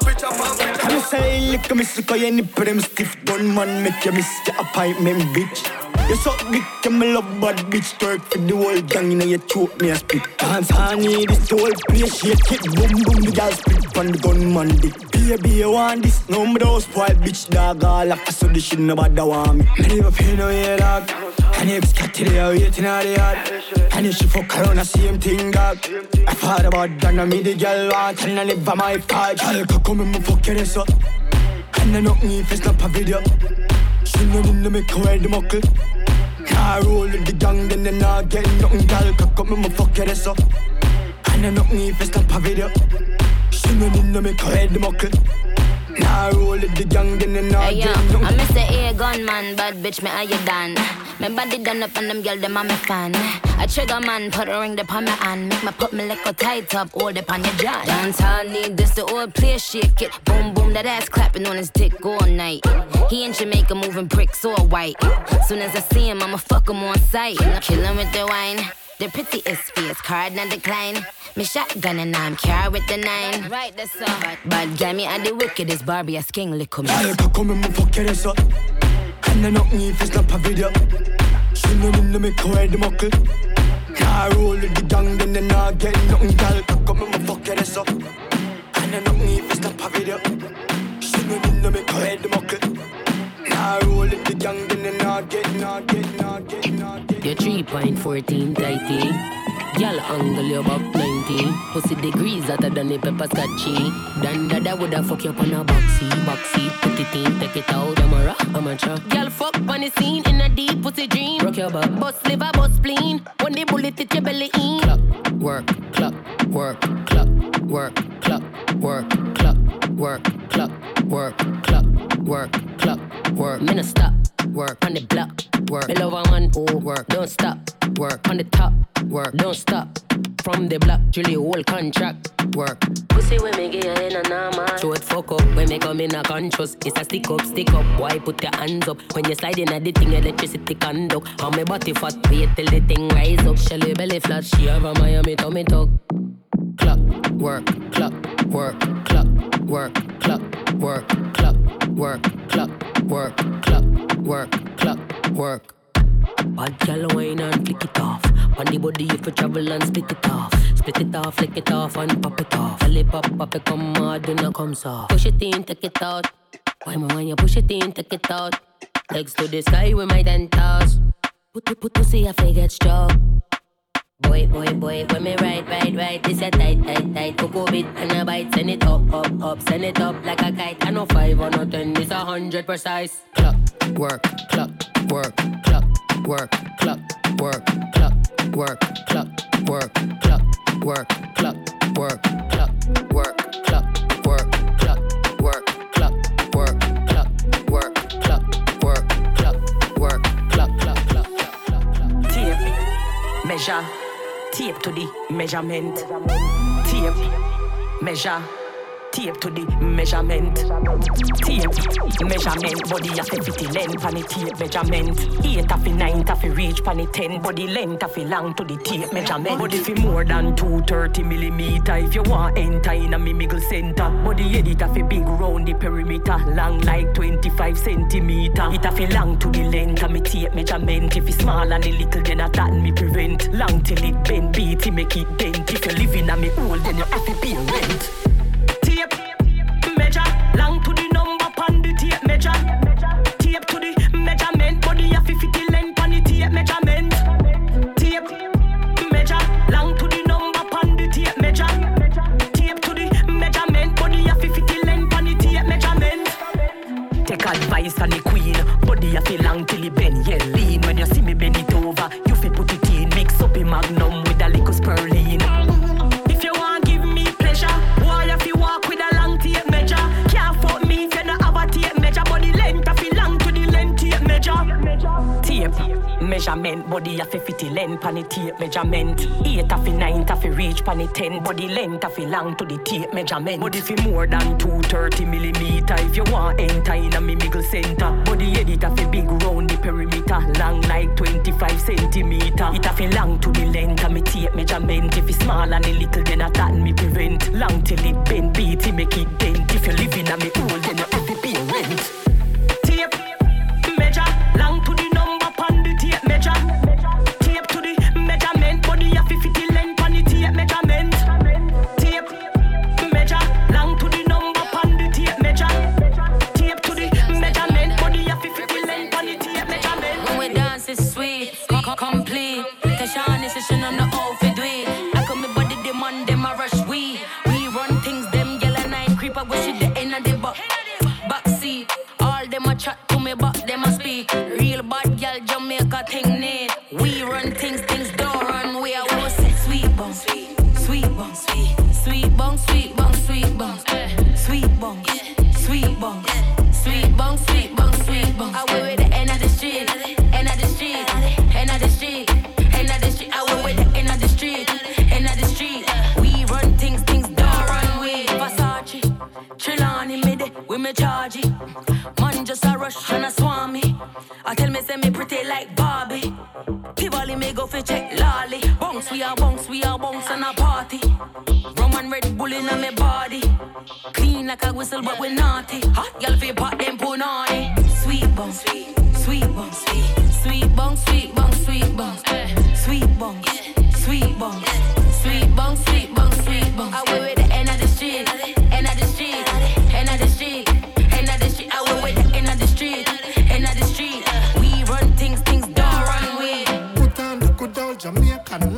say, lick me, miss, cause you nipple them stiff. Gunman make you miss, get a pipe, man, bitch. You suck dick and me love bad bitch. Twerk for the whole gang inna your throat me a spit. Dance honey this the whole place. Shake it Boom boom the gal spit on the gunman dick Baby you want this? No me don't spoil bitch dog All after so this shit nobody want me. Me never pay no yeah dog. And you cat today I waiting out the yard. And if she fuck around the same thing dog. I thought about that now me the girl want. And I live by my part Girl come and me fuck your ass up. And I knock me if it's not a video Sinunod na may kawal di mokil my gigang din na nagin Yung gal. Kakot stop mafokereso video. She know ng pavideo Sinunod na may kawal my mokil Nah, roll with the gang, then they not Hey yo, I'm nothing. Mr. A gunman, bad bitch, me how you done? My body done up and them girl them a me fan. A trigger man, put a ring upon my hand, make my put me like a tight up, hold up on your jaw. Dance all need this, the old place shake it. Boom boom, that ass clapping on his dick all night. He in Jamaica moving bricks all white. Soon as I see him, I'ma fuck him on sight. Kill him with the wine. The pretty is fierce, card not decline. Me shotgun and I'm carry with the nine. Right, that's all. Bad, bad guy, me and the wickedest Barbie, a sking lick me. Girl, cock up me, my fuck your ass up. And I knock me if it's not a video. She no need to make her wear the muckle. Car roll with the gang, then they not get nothing. Girl, cock up me, my fuck your ass up. And I knock me if it's not a video. She no need to make her wear the muckle. Car roll with the gang, then they not get, not get, not get, not get. Your 3.14 tighty. Y'all angle you about 19. Pussy degrees hotter than the pepper scotchy. Dan dada woulda fuck you up on a boxy, boxy. Put it in, take it out, I'm a rock, I'm a truck. Y'all fuck on the scene in a deep pussy dream. Rock your back, bust liver, bust spleen. When the bullet hit your belly in. Clock, work, clock, work, clock, work, clock, work, clock, work, clock, work, clock, work, clock, work. No stop, work on the block, work. A man, oh work, don't stop, work on the top, work, don't stop. From the block, your whole contract, work. Pussy when me get in a normal. Show it fuck up when me come in a conscious. It's a stick up, stick up. Why put your hands up when you slide in at the thing? Electricity conduct. How me body fat, wait till the thing rise up. Shelly belly flat, she have a Miami tummy tuck. Clock, work, clock, work, clock, work, clock, work, clock, work, clock, work, clock, work, clock, work. Bad gal wine and flick it off. On the body if you travel and split it off. Split it off, flick it off and pop it off. It pop, pop it come hard when it comes off. Push it in, take it out. Why me when you push it in, take it out. Legs to the sky with my ten toes. Put, put, put, pussy, I get stroke. Boy, boy, boy, when me ride, ride, ride, this a tight, tight, tight. Coco bit and a bite, send it up, up, up, send it up like a kite. I know five or no ten, this a hundred precise. Clock, work, clock, work, clock, work, clock, work, clock, work, clock, work, clock, work, clock, work, clock, work, clock, work, clock, work, clock, work, clock, work, clock, work, clock, work, cluck clock, clock, clock, clock. Tape, measure, tape to the measurement. Tape, measure, tape to the measurement. Tape, measurement, body to fit the length and the tape measurement. Eight of the nine of the reach pan the ten, body length of the long to the tape measurement. Body fi more than 230 millimeter if you want enter in a me middle center. Body edit of a big round the perimeter, long like 25 centimeter. It a long to the length of me tape measurement. If it's small and a little, then a that me prevent. Long till it bend, beat it make it bent. If you live in a me old then you have to pay rent. nice and the queen. Body a feel long till he bend yellow. Measurement, body a fi fit the length pan the tape measurement. Eight a fi nine a fi reach pan the ten. Body length a fi long to the tape measurement. Body fi more than two thirty millimeter. If you want enter in a me middle center. Body head it a fi big round the perimeter, long like twenty five centimeter. It a fi long to the length of me tape measurement. If it's small and a little, then a that me prevent. Long till it bend, beat it make it dent. If you live in a me hole, then you have to pay rent.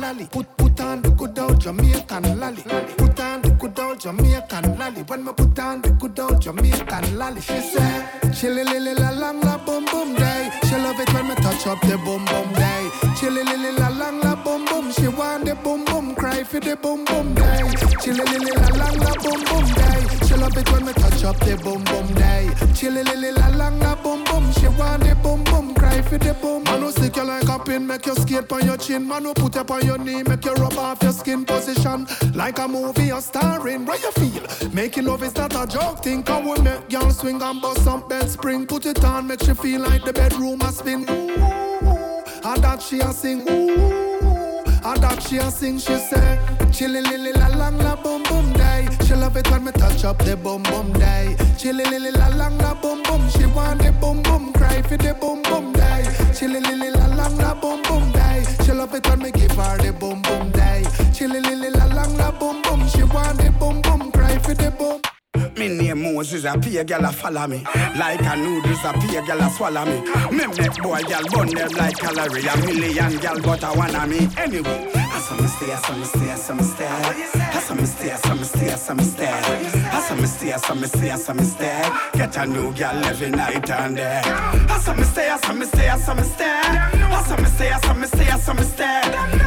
Lolly. Put put on the good old Jamaican lolly. Put on the good old Jamaican lolly. When me put on the good old Jamaican lolly, she say, Chilly lily la lang la boom boom day. She love it when me touch up the boom boom day. Chilly lily la lang la boom boom. She want the boom boom, cry for the boom boom day. Chilly lily la lang la boom boom day. She love it when me touch up the boom boom day. Chilly lily la for the boom. Man who stick you like a pin, make you skate on your chin. Man who put up on your knee, make you rub off your skin position. Like a movie you're starring, where you feel? Making love is not a joke thing. Come we make y'all swing and bust some bed spring. Put it on, make you feel like the bedroom has been. Ooh, and that she a sing. Ooh, and that she a sing. She say, chilly lily la lang la boom boom day. She love it when me touch up the boom boom day. Chilly lily la lang la boom boom. She want the boom boom, cry for the boom boom day. Chilly lily la lang la boom boom day. She love it when me give her the boom boom day. Chilly lily la lang la boom boom. She want the boom boom, cry for the boom. Me name Moses, a pay gal a follow me. Like a noodles, a pay gal a swallow me. Me make boy gal burn them like calorie. A million gal but a one of me. Anyway, Hassamiste, hassamiste, hassamiste Hassamiste, hassamiste, hassamiste Hassamiste, hassamiste, hassamiste Geta nog, jag lever night and day Hassamiste, hassamiste, hassamiste Hassamiste, hassamiste, hassamiste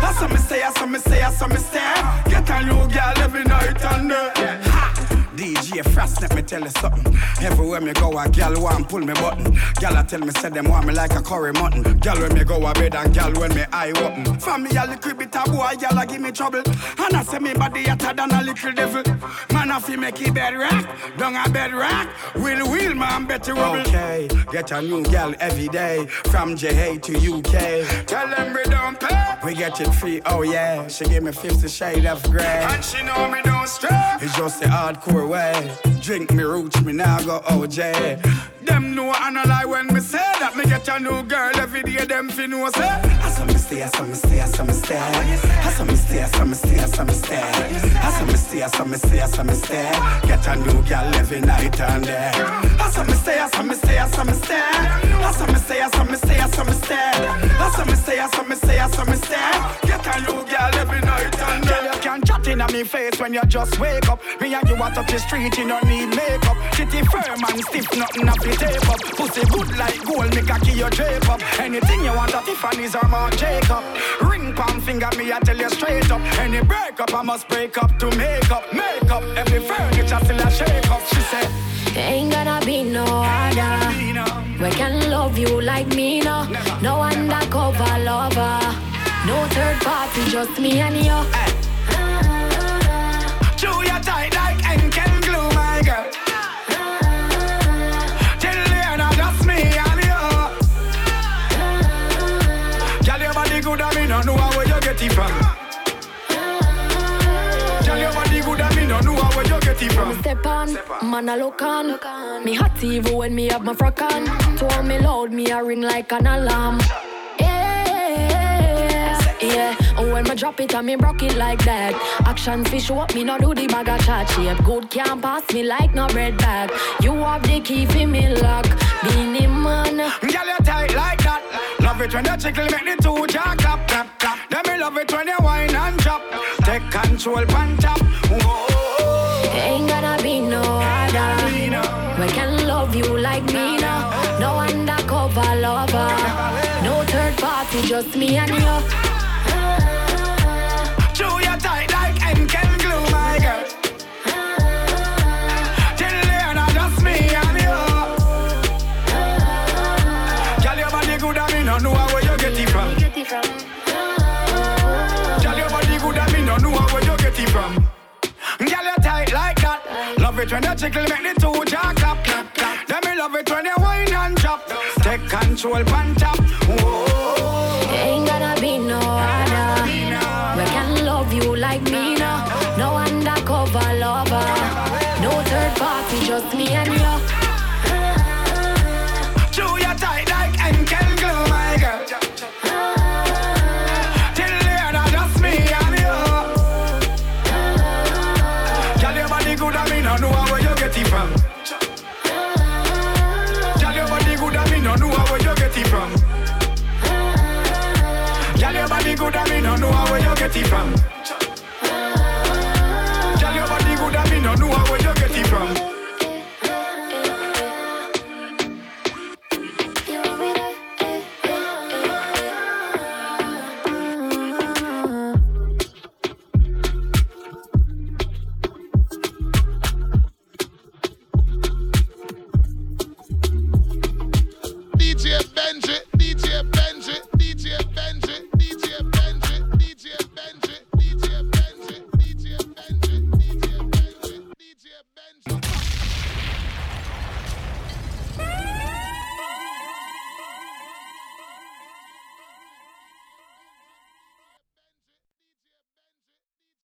Hassamiste, hassamiste, hassamiste Geta nog, jag lever night and day DJ Frost, let me tell you something. Everywhere me go, a gal want pull me button. Gal a tell me say them want me like a curry mutton. Gal when me go a bed and gal when me eye open. From me a little bit of boy, gal a give me trouble. And I say me body hotter than a little devil. Man a fi make it bed rock, down a bed rock. Will wheel man better wobble. Okay, get a new gal every day. From JA to UK. Tell them we don't pay. We get it free, oh yeah. She give me 50 shade of grey. And she know me don't stray. It's just a hardcore way. Drink me roots, me now I go OJ. Them know I no lie when me say that me get a new girl every day. Them fi know say. I saw me stay, I saw me stay, I saw me stay. I saw me stay, I saw me stay, I saw me stay. I saw me stay, I saw me stay, I saw me stay. Get a new girl every night and day. I saw me stay, I saw me stay, I saw me stay. I saw me stay, I saw me stay, I saw me stay. I saw me stay, I saw me stay, I saw me stay. Get a new girl every night and day. You can chat in me face when you just wake up. Me and you want up the street, you don't need makeup. Kitty firm and stiff, nothing up the tape up. Pussy good like gold, make a key your drape up. Anything you want, a Tiffany's or Marc Jacob. Ring palm finger, me I tell you straight up. Any break up, I must break up to make up, make up. Every furniture still a shake up. She said. Ain't gonna be no other. We can love you like me, no. No undercover lover. No third party, just me and you. Ah. Chew your tight like Henkel glue, my girl. Get it from. Girl, your body good, I mean, I know where you get it from. Step on, man I look on. Me hot even when me have my frock on. To all me loud, me a ring like an alarm. Yeah, yeah. And when me drop it, and me broke it like that. Action fish up, me no do the bag of chat shape. Good can't pass me like no bread bag. You have the key for me lock. Beenie Man. Girl, you tight like that. Love it when you tickle, make the two jaw clap, clap, me love it when you whine and drop. Take control, pan top. Whoa. Ain't gonna be no other. We can love you like me now. No undercover lover. No third party, just me and you. When you tickle, make the two jaw clap, clap, clap. Then me love it when you whine and drop. Take control, pan top. It from.